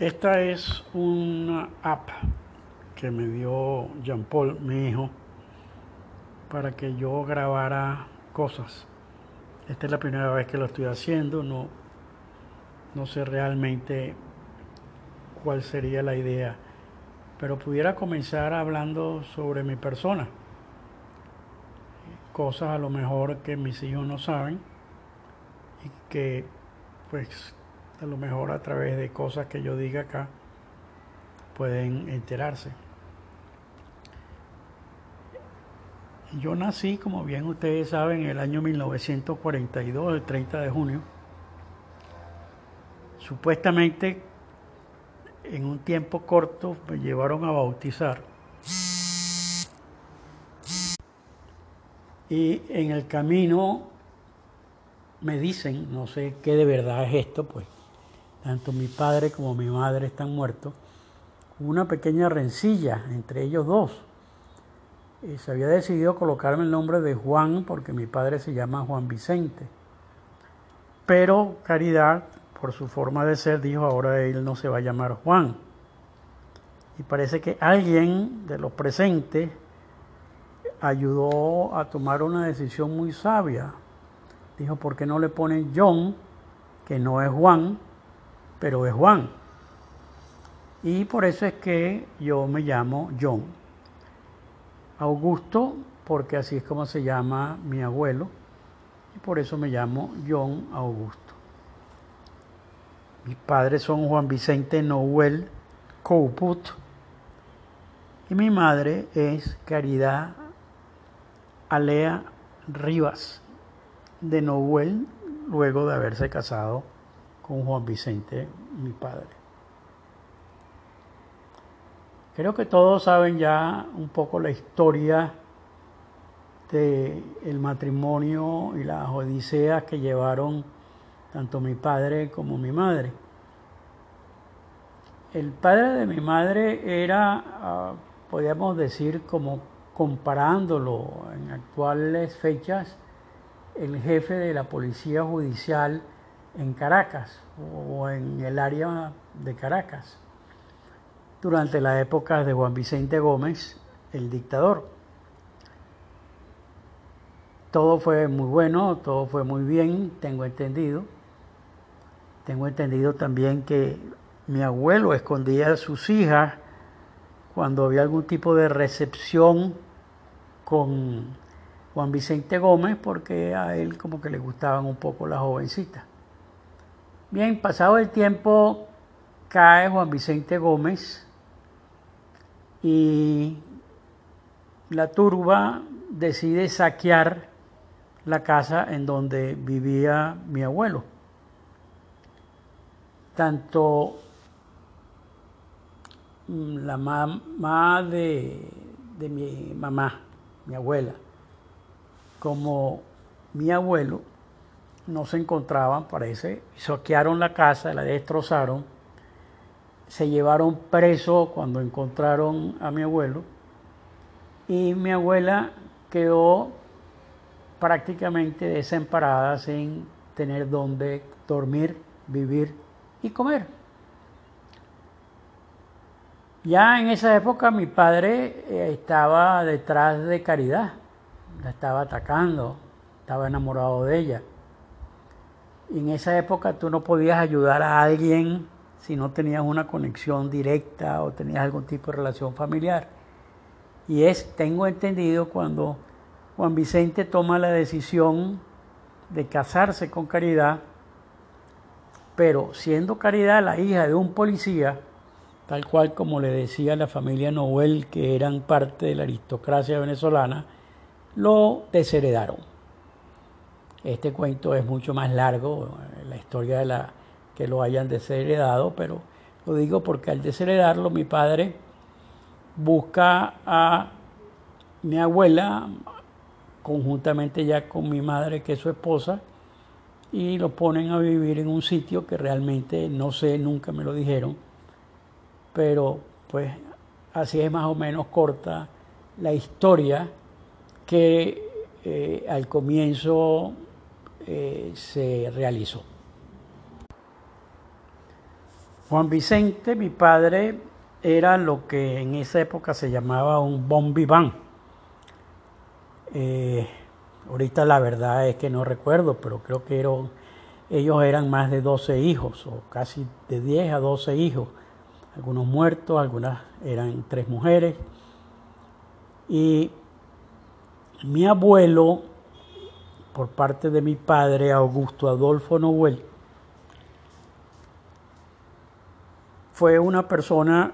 Esta es una app que me dio Jean Paul, mi hijo, para que yo grabara cosas. Esta es la primera vez que lo estoy haciendo, no, no sé realmente cuál sería la idea, pero pudiera comenzar hablando sobre mi persona, cosas a lo mejor que mis hijos no saben y que pues a lo mejor a través de cosas que yo diga acá pueden enterarse. Yo nací, como bien ustedes saben, en el año 1942, el 30 de junio. Supuestamente, en un tiempo corto, me llevaron a bautizar. Y en el camino me dicen, no sé qué de verdad es esto, pues tanto mi padre como mi madre están muertos, una pequeña rencilla entre ellos dos. Y se había decidido colocarme el nombre de Juan porque mi padre se llama Juan Vicente. Pero Caridad, por su forma de ser, dijo ahora él no se va a llamar Juan. Y parece que alguien de los presentes ayudó a tomar una decisión muy sabia. Dijo, ¿por qué no le ponen John, que no es Juan, pero es Juan. Y por eso es que yo me llamo John. Augusto, porque así es como se llama mi abuelo, y por eso me llamo John Augusto. Mis padres son Juan Vicente Noel Couput y mi madre es Caridad Alea Rivas de Noel, luego de haberse casado con Juan Vicente, mi padre. Creo que todos saben ya un poco la historia del el matrimonio y las odiseas que llevaron tanto mi padre como mi madre. El padre de mi madre era, ah, podríamos decir, como comparándolo en actuales fechas, el jefe de la policía judicial en Caracas o en el área de Caracas durante la época de Juan Vicente Gómez, el dictador. Todo fue muy bueno, todo fue muy bien, tengo entendido. Tengo entendido también que mi abuelo escondía a sus hijas cuando había algún tipo de recepción con Juan Vicente Gómez porque a él como que le gustaban un poco las jovencitas. Bien, pasado el tiempo, cae Juan Vicente Gómez y la turba decide saquear la casa en donde vivía mi abuelo. Tanto la mamá de, de mi mamá, mi abuela, como mi abuelo no se encontraban, parece, saquearon la casa, la destrozaron, se llevaron preso cuando encontraron a mi abuelo. Y mi abuela quedó prácticamente desamparada sin tener dónde dormir, vivir y comer. Ya en esa época mi padre eh, estaba detrás de Caridad, la estaba atacando, estaba enamorado de ella en esa época tú no podías ayudar a alguien si no tenías una conexión directa o tenías algún tipo de relación familiar. Y es, tengo entendido, cuando Juan Vicente toma la decisión de casarse con Caridad, pero siendo Caridad la hija de un policía, tal cual como le decía la familia Noel, que eran parte de la aristocracia venezolana, lo desheredaron. Este cuento es mucho más largo, la historia de la que lo hayan desheredado, pero lo digo porque al desheredarlo mi padre busca a mi abuela conjuntamente ya con mi madre que es su esposa y lo ponen a vivir en un sitio que realmente no sé, nunca me lo dijeron, pero pues así es más o menos corta la historia que eh, al comienzo eh, se realizó. Juan Vicente, mi padre, era lo que en esa época se llamaba un bon vivant. Eh, ahorita la verdad es que no recuerdo, pero creo que ellos eran más de 12 hijos, o casi de 10 a 12 hijos. Algunos muertos, algunas eran tres mujeres. Y mi abuelo, por parte de mi padre, Augusto Adolfo Noel, fue una persona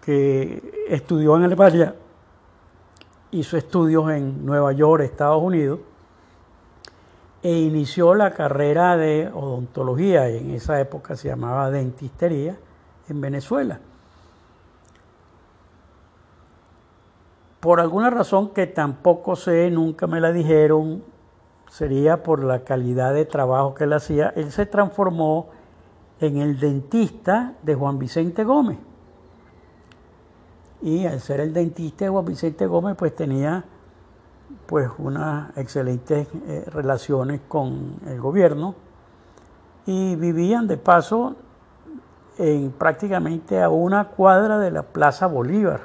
que estudió en Valle, hizo estudios en Nueva York, Estados Unidos, e inició la carrera de odontología, y en esa época se llamaba dentistería, en Venezuela. Por alguna razón que tampoco sé, nunca me la dijeron, sería por la calidad de trabajo que él hacía, él se transformó en el dentista de Juan Vicente Gómez. Y al ser el dentista de Juan Vicente Gómez, pues tenía pues unas excelentes eh, relaciones con el gobierno y vivían de paso en prácticamente a una cuadra de la Plaza Bolívar,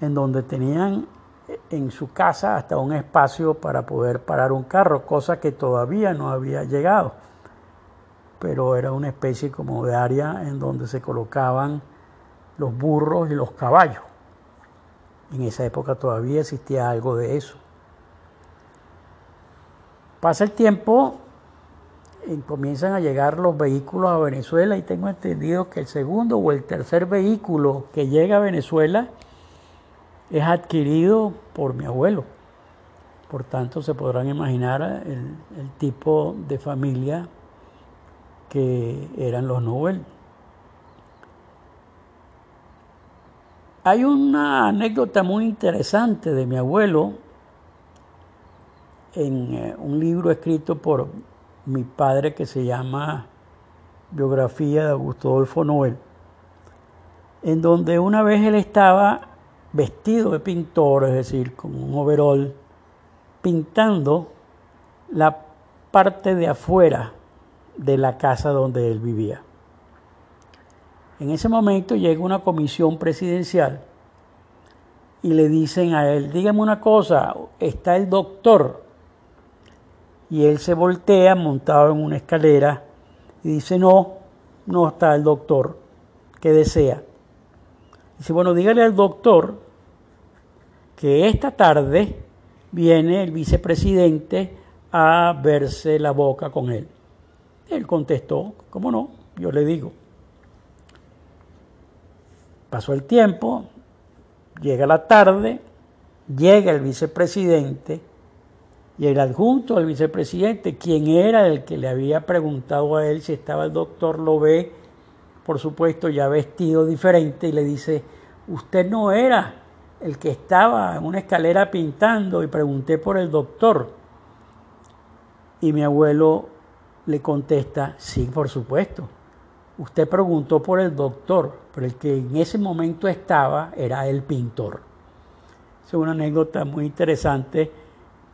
en donde tenían en su casa hasta un espacio para poder parar un carro, cosa que todavía no había llegado pero era una especie como de área en donde se colocaban los burros y los caballos. En esa época todavía existía algo de eso. Pasa el tiempo comienzan a llegar los vehículos a Venezuela y tengo entendido que el segundo o el tercer vehículo que llega a Venezuela es adquirido por mi abuelo. Por tanto, se podrán imaginar el, tipo de familia que eran los Nobel. Hay una anécdota muy interesante de mi abuelo en eh, un libro escrito por mi padre que se llama Biografía de Augusto Adolfo Noel, en donde una vez él estaba vestido de pintor, es decir, con un overol, pintando la parte de afuera de la casa donde él vivía. En ese momento llega una comisión presidencial y le dicen a él, dígame una cosa, está el doctor. Y él se voltea montado en una escalera y dice, no, no está el doctor, ¿qué desea? Dice, bueno, dígale al doctor que esta tarde viene el vicepresidente a verse la boca con él. Él contestó, ¿cómo no? Yo le digo. Pasó el tiempo, llega la tarde, llega el vicepresidente y el adjunto del vicepresidente, quien era el que le había preguntado a él si estaba el doctor, lo ve, por supuesto, ya vestido diferente y le dice, usted no era el que estaba en una escalera pintando y pregunté por el doctor. Y mi abuelo le contesta, sí, por supuesto. Usted preguntó por el doctor, pero el que en ese momento estaba era el pintor. Es una anécdota muy interesante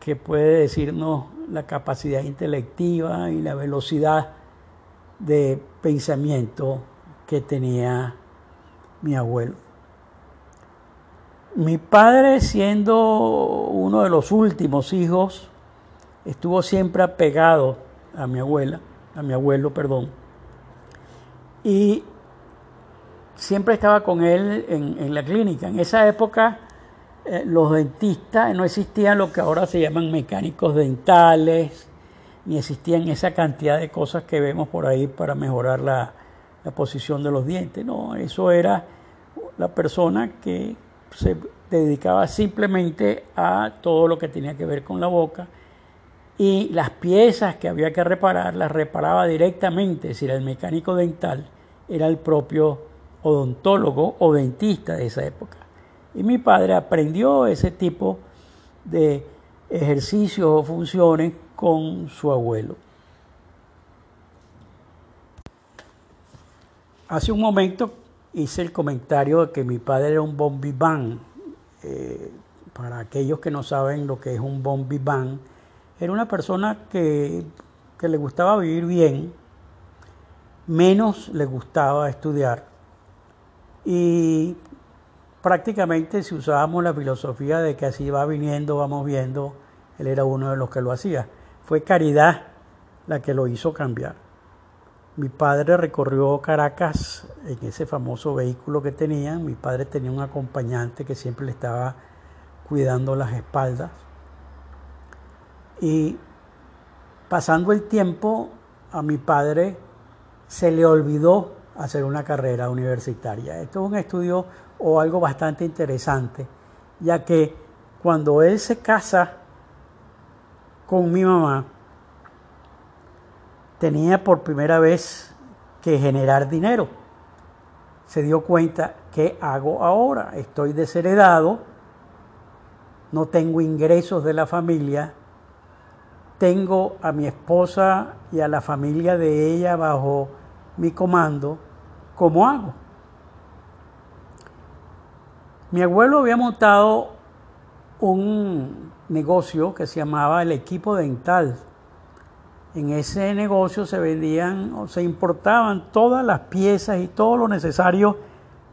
que puede decirnos la capacidad intelectiva y la velocidad de pensamiento que tenía mi abuelo. Mi padre, siendo uno de los últimos hijos, estuvo siempre apegado a mi abuela, a mi abuelo, perdón. Y siempre estaba con él en, la clínica. En esa época eh, los dentistas no existían lo que ahora se llaman mecánicos dentales, ni existían esa cantidad de cosas que vemos por ahí para mejorar la, la posición de los dientes. No, eso era la persona que se dedicaba simplemente a todo lo que tenía que ver con la boca y las piezas que había que reparar las reparaba directamente, es decir, el mecánico dental era el propio odontólogo o dentista de esa época. Y mi padre aprendió ese tipo de ejercicios o funciones con su abuelo. Hace un momento hice el comentario de que mi padre era un bon vivant. Eh, para aquellos que no saben lo que es un bon vivant, era una persona que, le gustaba vivir bien menos le gustaba estudiar. Y prácticamente si usábamos la filosofía de que así va viniendo, vamos viendo, él era uno de los que lo hacía. Fue caridad la que lo hizo cambiar. Mi padre recorrió Caracas en ese famoso vehículo que tenía. Mi padre tenía un acompañante que siempre le estaba cuidando las espaldas. Y pasando el tiempo, a mi padre se le olvidó hacer una carrera universitaria. Esto es un estudio o algo bastante interesante, ya que cuando él se casa con mi mamá, tenía por primera vez que generar dinero. Se dio cuenta, ¿qué hago ahora? Estoy desheredado, no tengo ingresos de la familia, tengo a mi esposa y a la familia de ella bajo mi comando, ¿cómo hago? Mi abuelo había montado un negocio que se llamaba el equipo dental. En ese negocio se vendían o se importaban todas las piezas y todo lo necesario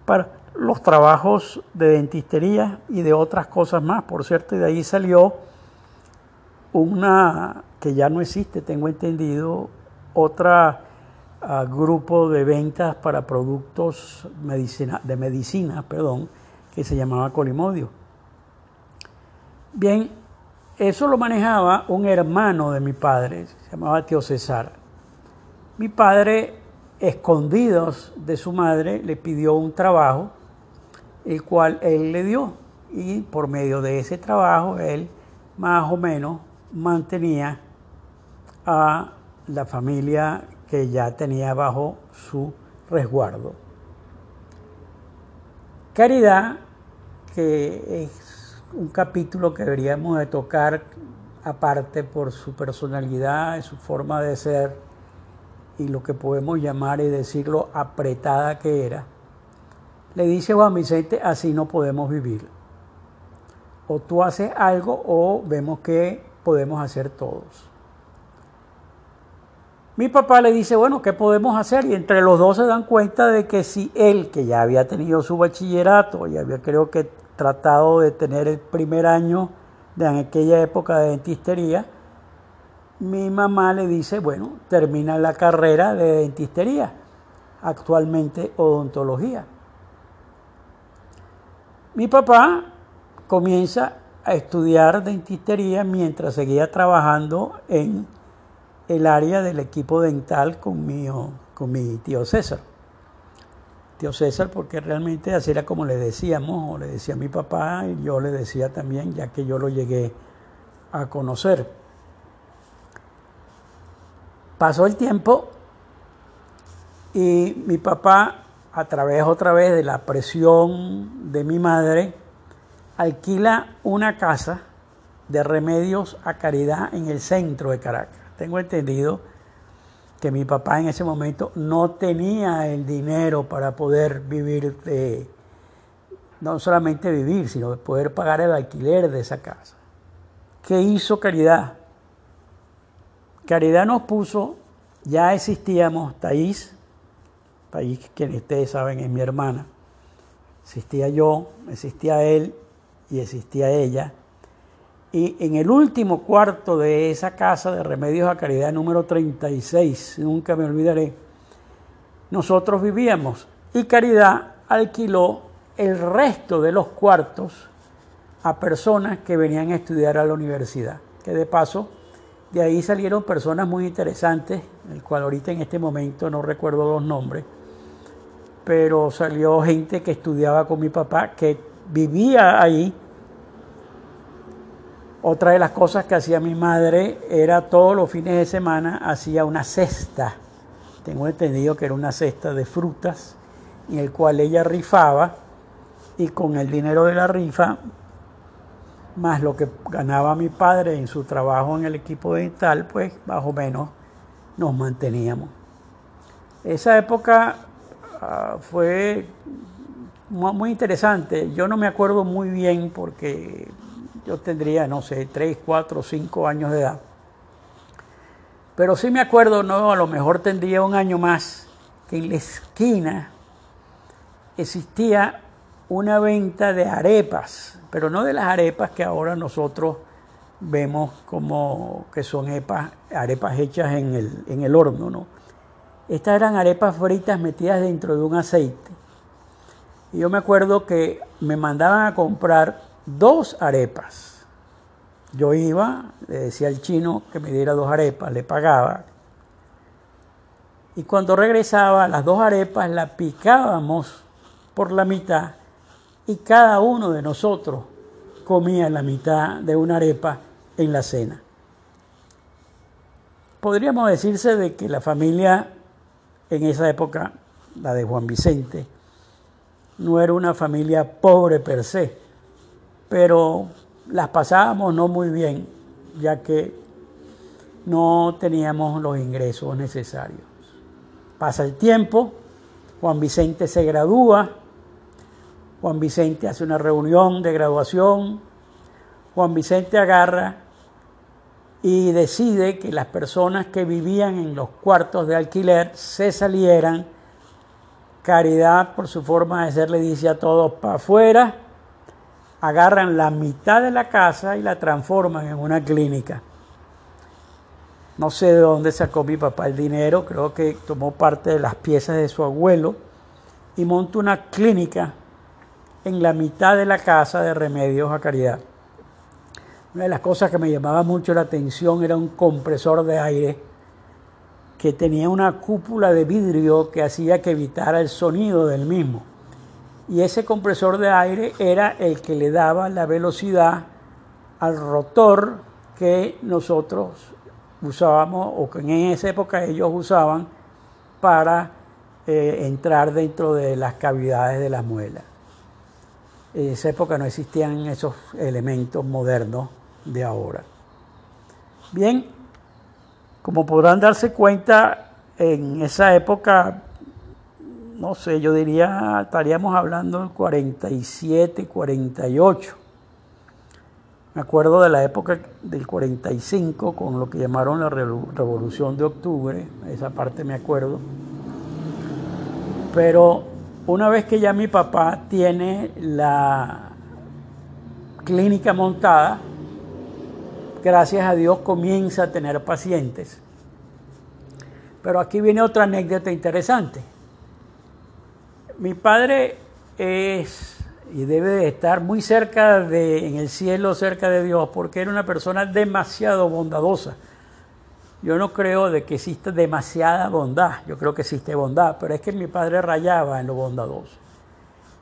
para los trabajos de dentistería y de otras cosas más. Por cierto, y de ahí salió una que ya no existe, tengo entendido, otra ah, grupo de ventas para productos medicina, de medicina, perdón, que se llamaba Colimodio. Bien, eso lo manejaba un hermano de mi padre, se llamaba Tío César. Mi padre, escondidos de su madre, le pidió un trabajo, el cual él le dio. Y por medio de ese trabajo, él más o menos mantenía a la familia que ya tenía bajo su resguardo. Caridad que es un capítulo que deberíamos de tocar aparte por su personalidad, su forma de ser y lo que podemos llamar y decirlo apretada que era, le dice Juan Vicente, así no podemos vivir. O tú haces algo o vemos que podemos hacer todos. Mi papá le dice, bueno, ¿qué podemos hacer? Y entre los dos se dan cuenta de que si él, que ya había tenido su bachillerato, y había creo que tratado de tener el primer año de aquella época de dentistería, mi mamá le dice, bueno, termina la carrera de dentistería, actualmente odontología. Mi papá comienza a estudiar dentistería mientras seguía trabajando en el área del equipo dental con mi, con mi tío César tío César, porque realmente así era como le decíamos, o le decía mi papá, y yo le decía también, ya que yo lo llegué a conocer. Pasó el tiempo y mi papá, a través otra vez de la presión de mi madre, alquila una casa de remedios a caridad en el centro de Caracas. Tengo entendido que mi papá en ese momento no tenía el dinero para poder vivir no solamente vivir, sino poder pagar el alquiler de esa casa. ¿Qué hizo Caridad? Caridad nos puso, ya existíamos, Taís, Taís, quien ustedes saben es mi hermana, existía yo, existía él y existía ella, y en el último cuarto de esa casa de Remedios a Caridad número 36, nunca me olvidaré, nosotros vivíamos y Caridad alquiló el resto de los cuartos a personas que venían a estudiar a la universidad. Que de paso, de ahí salieron personas muy interesantes, el cual ahorita en este momento no recuerdo los nombres, pero salió gente que estudiaba con mi papá, que vivía ahí otra de las cosas que hacía mi madre era todos los fines de semana hacía una cesta. Tengo entendido que era una cesta de frutas en el cual ella rifaba y con el dinero de la rifa más lo que ganaba mi padre en su trabajo en el equipo dental, pues más o menos nos manteníamos. Esa época ah, fue muy interesante. Yo no me acuerdo muy bien porque yo tendría, no sé, 3, 4, 5 años de edad. Pero sí me acuerdo, no, a lo mejor tendría un año más, que en la esquina existía una venta de arepas, pero no de las arepas que ahora nosotros vemos como que son arepas, hechas en el, en el horno, ¿no? Estas eran arepas fritas metidas dentro de un aceite. Y yo me acuerdo que me mandaban a comprar dos arepas. Yo iba, le decía al chino que me diera dos arepas, le pagaba. Y cuando regresaba, las dos arepas las picábamos por la mitad y cada uno de nosotros comía la mitad de una arepa en la cena. Podríamos decirse de que la familia en esa época, la de Juan Vicente, no era una familia pobre per se, pero las pasábamos no muy bien, ya que no teníamos los ingresos necesarios. Pasa el tiempo, Juan Vicente se gradúa, Juan Vicente hace una reunión de graduación, Juan Vicente agarra y decide que las personas que vivían en los cuartos de alquiler se salieran. Caridad, por su forma de ser, le dice a todos para afuera, agarran la mitad de la casa y la transforman en una clínica. No sé de dónde sacó mi papá el dinero, creo que tomó parte de las piezas de su abuelo y montó una clínica en la mitad de la casa de Remedios a Caridad. Una de las cosas que me llamaba mucho la atención era un compresor de aire que tenía una cúpula de vidrio que hacía que evitara el sonido del mismo. Y ese compresor de aire era el que le daba la velocidad al rotor que nosotros usábamos o que en esa época ellos usaban para eh, entrar dentro de las cavidades de las muelas. En esa época no existían esos elementos modernos de ahora. Bien, como podrán darse cuenta, en esa época, no sé, yo diría, estaríamos hablando del 47, 48. Me acuerdo de la época del 45 con lo que llamaron la Revolución de Octubre, esa parte me acuerdo. Pero una vez que ya mi papá tiene la clínica montada, gracias a Dios comienza a tener pacientes. Pero aquí viene otra anécdota interesante. Mi padre es y debe de estar muy cerca de, en el cielo, cerca de Dios, porque era una persona demasiado bondadosa. Yo no creo de que exista demasiada bondad, yo creo que existe bondad, pero es que mi padre rayaba en lo bondadoso.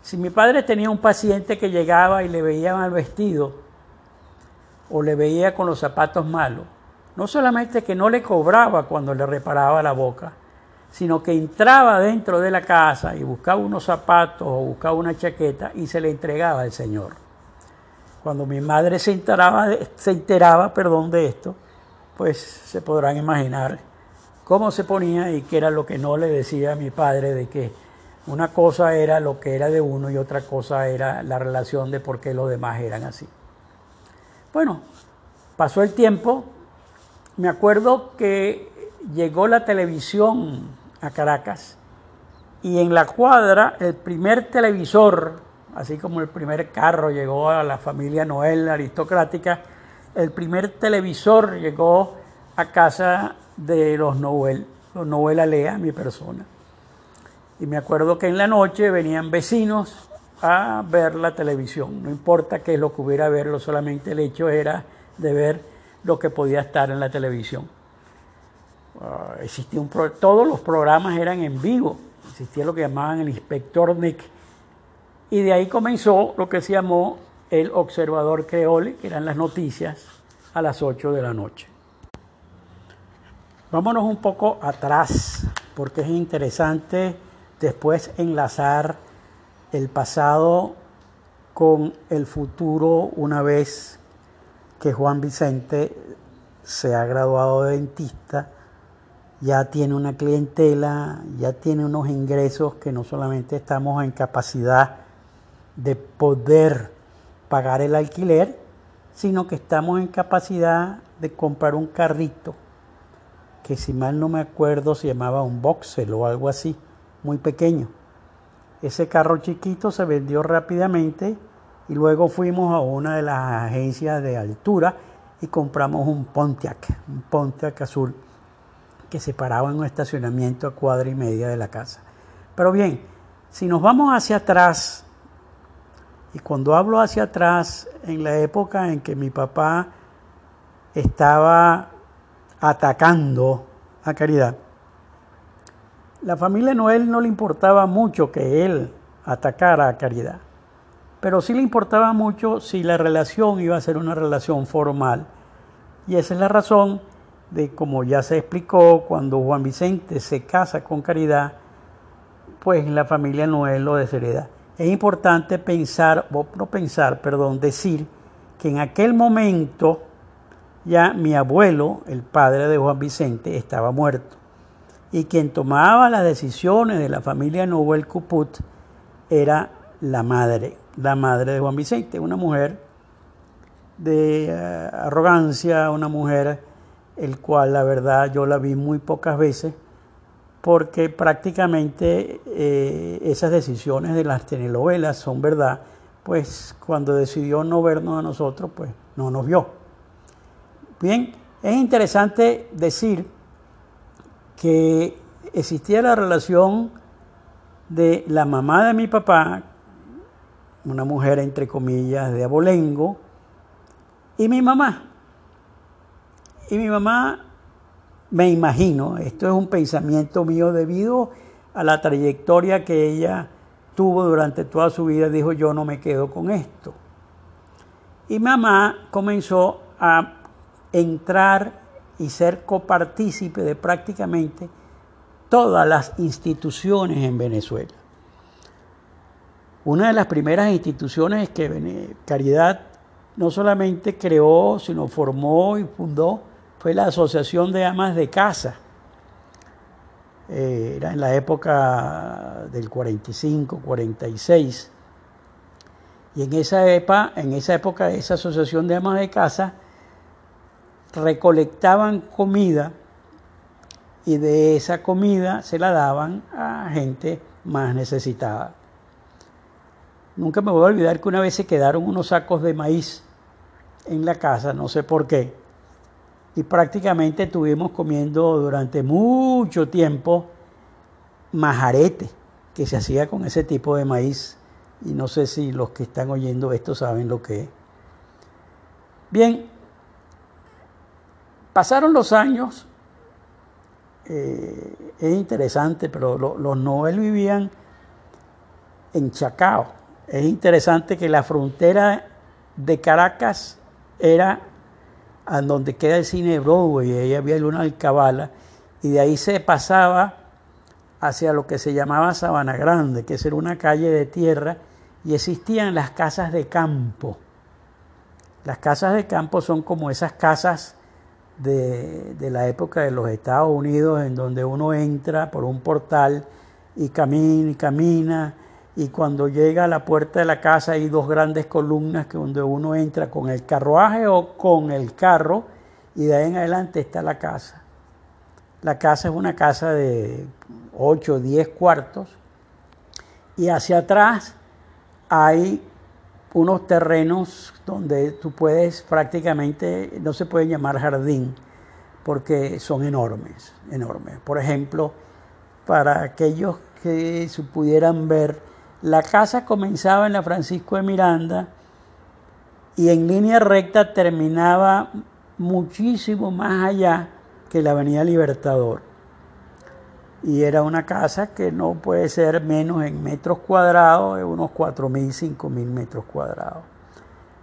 Si mi padre tenía un paciente que llegaba y le veía mal vestido, o le veía con los zapatos malos, no solamente que no le cobraba cuando le reparaba la boca, sino que entraba dentro de la casa y buscaba unos zapatos o buscaba una chaqueta y se le entregaba al Señor. Cuando mi madre se enteraba, se enteraba perdón, de esto, pues se podrán imaginar cómo se ponía y qué era lo que no le decía a mi padre de que una cosa era lo que era de uno y otra cosa era la relación de por qué los demás eran así. Bueno, pasó el tiempo, me acuerdo que llegó la televisión a Caracas y en la cuadra el primer televisor, así como el primer carro llegó a la familia Noel aristocrática, el primer televisor llegó a casa de los Noel, los Noel Alea, mi persona. Y me acuerdo que en la noche venían vecinos a ver la televisión. No importa qué es lo que hubiera verlo, solamente el hecho era de ver lo que podía estar en la televisión. Ah, existía un todos los programas eran en vivo. Existía lo que llamaban el inspector Nick. Y de ahí comenzó lo que se llamó el observador creole, que eran las noticias a las 8 de la noche. Vámonos un poco atrás, porque es interesante después enlazar el pasado con el futuro una vez que Juan Vicente se ha graduado de dentista, ya tiene una clientela, ya tiene unos ingresos que no solamente estamos en capacidad de poder pagar el alquiler, sino que estamos en capacidad de comprar un carrito que si mal no me acuerdo se llamaba un Boxel o algo así, muy pequeño. Ese carro chiquito se vendió rápidamente y luego fuimos a una de las agencias de altura y compramos un Pontiac, un Pontiac azul que se paraba en un estacionamiento a cuadra y media de la casa. Pero bien, si nos vamos hacia atrás, y cuando hablo hacia atrás, en la época en que mi papá estaba atacando a Caridad, la familia Noel no le importaba mucho que él atacara a Caridad, pero sí le importaba mucho si la relación iba a ser una relación formal. Y esa es la razón de, como ya se explicó, cuando Juan Vicente se casa con Caridad, pues la familia Noel lo deshereda. Es importante pensar, no pensar, perdón, decir que en aquel momento ya mi abuelo, el padre de Juan Vicente, estaba muerto. Y quien tomaba las decisiones de la familia Noel Cuput era la madre, la madre de Juan Vicente, una mujer de eh, arrogancia, una mujer el cual la verdad yo la vi muy pocas veces, porque prácticamente eh, esas decisiones de las telenovelas son verdad, pues cuando decidió no vernos a nosotros, pues no nos vio. Bien, es interesante decir que existía la relación de la mamá de mi papá, una mujer entre comillas de abolengo, y mi mamá. Y mi mamá, me imagino, esto es un pensamiento mío debido a la trayectoria que ella tuvo durante toda su vida, dijo yo no me quedo con esto. Y mamá comenzó a entrar y ser copartícipe de prácticamente todas las instituciones en Venezuela. Una de las primeras instituciones que Caridad no solamente creó, sino formó y fundó fue la Asociación de Amas de Casa. Eh, era en la época del 45, 46. Y en esa, en esa época, esa Asociación de Amas de Casa recolectaban comida y de esa comida se la daban a gente más necesitada. Nunca me voy a olvidar que una vez se quedaron unos sacos de maíz en la casa, no sé por qué y prácticamente estuvimos comiendo durante mucho tiempo majarete que se hacía con ese tipo de maíz y no sé si los que están oyendo esto saben lo que es. Bien, pasaron los años, eh, es interesante, pero los Noel vivían en Chacao. Es interesante que la frontera de Caracas era a donde queda el cine Broadway, y ahí había una alcabala, y de ahí se pasaba hacia lo que se llamaba Sabana Grande, que era una calle de tierra, y existían las casas de campo. Las casas de campo son como esas casas de, de la época de los Estados Unidos, en donde uno entra por un portal y camina y camina y cuando llega a la puerta de la casa hay dos grandes columnas que donde uno entra con el carruaje o con el carro y de ahí en adelante está la casa. La casa es una casa de 8 o 10 cuartos y hacia atrás hay unos terrenos donde tú puedes prácticamente, no se puede llamar jardín, porque son enormes, enormes. Por ejemplo, para aquellos que pudieran ver, la casa comenzaba en la Francisco de Miranda y en línea recta terminaba muchísimo más allá que la Avenida Libertador. Y era una casa que no puede ser menos en metros cuadrados, de unos 4.000, 5.000 metros cuadrados.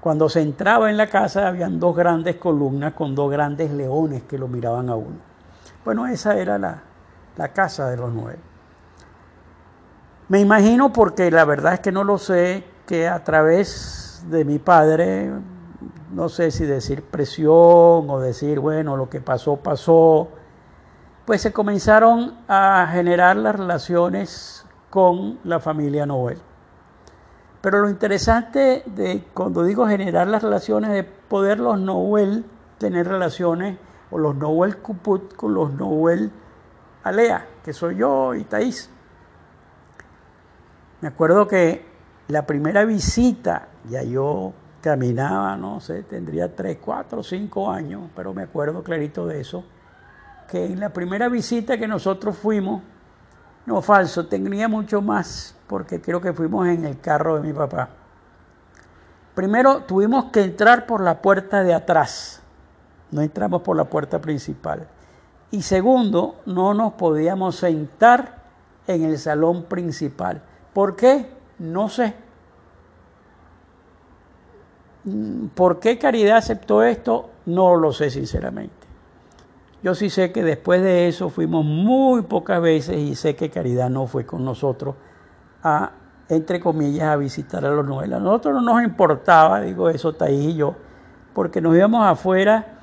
Cuando se entraba en la casa habían dos grandes columnas con dos grandes leones que lo miraban a uno. Bueno, esa era la, la casa de los nueve. Me imagino porque la verdad es que no lo sé, que a través de mi padre, no sé si decir presión o decir, bueno, lo que pasó, pasó, pues se comenzaron a generar las relaciones con la familia Noel. Pero lo interesante de cuando digo generar las relaciones, de poder los Noel tener relaciones, o los Noel Cuput con los Noel Alea, que soy yo y Thais. Me acuerdo que la primera visita, ya yo caminaba, no sé, tendría 3, 4, 5 años, pero me acuerdo clarito de eso, que en la primera visita que nosotros fuimos, no falso, tenía mucho más, porque creo que fuimos en el carro de mi papá. Primero tuvimos que entrar por la puerta de atrás, no entramos por la puerta principal. Y segundo, no nos podíamos sentar en el salón principal. ¿Por qué? No sé. ¿Por qué Caridad aceptó esto? No lo sé sinceramente. Yo sí sé que después de eso fuimos muy pocas veces y sé que Caridad no fue con nosotros a, entre comillas, a visitar a los novelas. A nosotros no nos importaba, digo eso, Taí y yo, porque nos íbamos afuera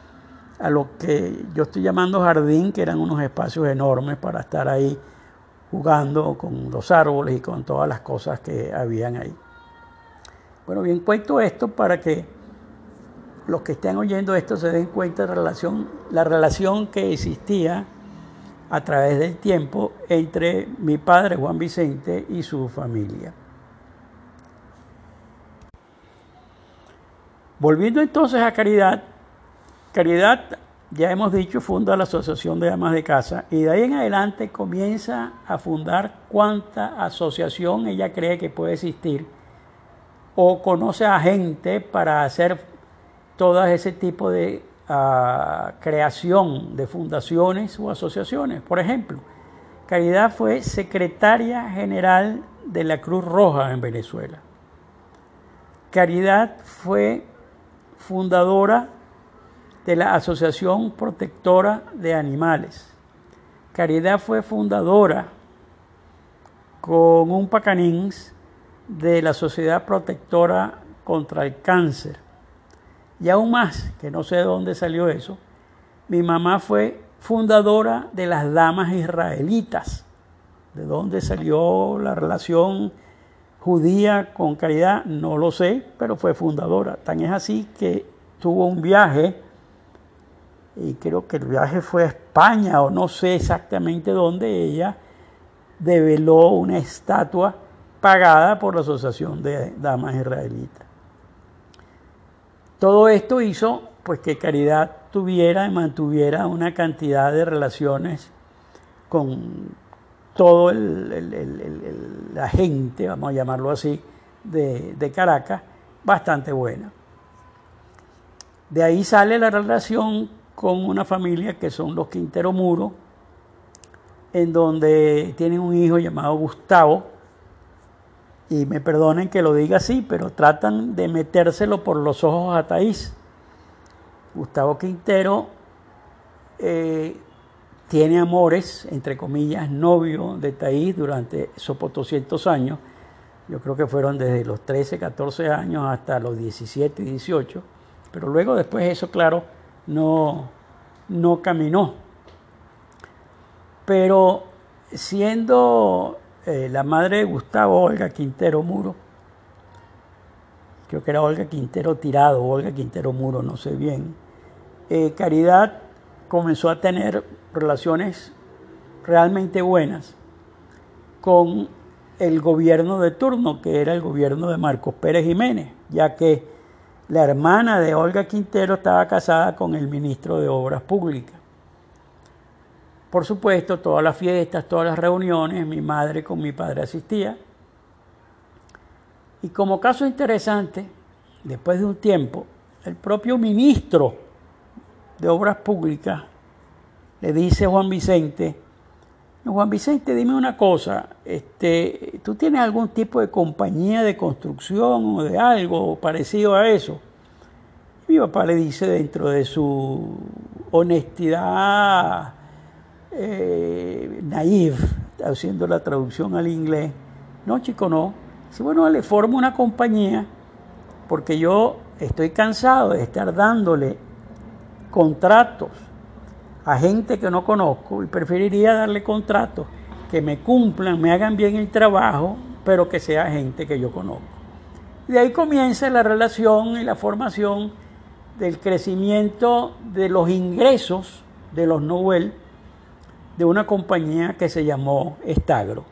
a lo que yo estoy llamando jardín, que eran unos espacios enormes para estar ahí jugando con los árboles y con todas las cosas que habían ahí. Bueno, bien cuento esto para que los que estén oyendo esto se den cuenta de la relación, la relación que existía a través del tiempo entre mi padre Juan Vicente y su familia. Volviendo entonces a Caridad, Caridad, ya hemos dicho, funda la Asociación de Amas de Casa y de ahí en adelante comienza a fundar cuanta asociación ella cree que puede existir o conoce a gente para hacer todo ese tipo de ah, creación de fundaciones o asociaciones. Por ejemplo, Caridad fue secretaria general de la Cruz Roja en Venezuela. Caridad fue fundadora de la Asociación Protectora de Animales. Caridad fue fundadora con un pacanins de la Sociedad Protectora contra el Cáncer. Y aún más, que no sé de dónde salió eso, mi mamá fue fundadora de las Damas Israelitas. ¿De dónde salió la relación judía con caridad? No lo sé, pero fue fundadora. Tan es así que tuvo un viaje, y creo que el viaje fue a España o no sé exactamente dónde, ella develó una estatua pagada por la Asociación de Damas Israelitas. Todo esto hizo pues que Caridad tuviera y mantuviera una cantidad de relaciones con todo la gente, vamos a llamarlo así, de, de Caracas, bastante buena. De ahí sale la relación con una familia que son los Quintero Muro, en donde tienen un hijo llamado Gustavo, y me perdonen que lo diga así, pero tratan de metérselo por los ojos a Taís. Gustavo Quintero eh, tiene amores, entre comillas, novio de Taís durante esos 200 años. Yo creo que fueron desde los 13, 14 años hasta los 17, 18. Pero luego después eso, claro, no, no caminó. Pero siendo eh, la madre de Gustavo, Olga Quintero Muro, creo que era Olga Quintero Tirado, Olga Quintero Muro, no sé bien, eh, Caridad comenzó a tener relaciones realmente buenas con el gobierno de turno, que era el gobierno de Marcos Pérez Jiménez, ya que la hermana de Olga Quintero estaba casada con el ministro de Obras Públicas. Por supuesto, todas las fiestas, todas las reuniones, mi madre con mi padre asistía. Y como caso interesante, después de un tiempo, el propio ministro de Obras Públicas le dice a Juan Vicente, Juan Vicente, dime una cosa, este, ¿tú tienes algún tipo de compañía de construcción o de algo parecido a eso? mi papá le dice dentro de su honestidad eh, naive, haciendo la traducción al inglés. No, chico, no. Si bueno, le formo una compañía porque yo estoy cansado de estar dándole contratos a gente que no conozco y preferiría darle contratos que me cumplan, me hagan bien el trabajo, pero que sea gente que yo conozco. Y de ahí comienza la relación y la formación del crecimiento de los ingresos de los Nobel de una compañía que se llamó Estagro.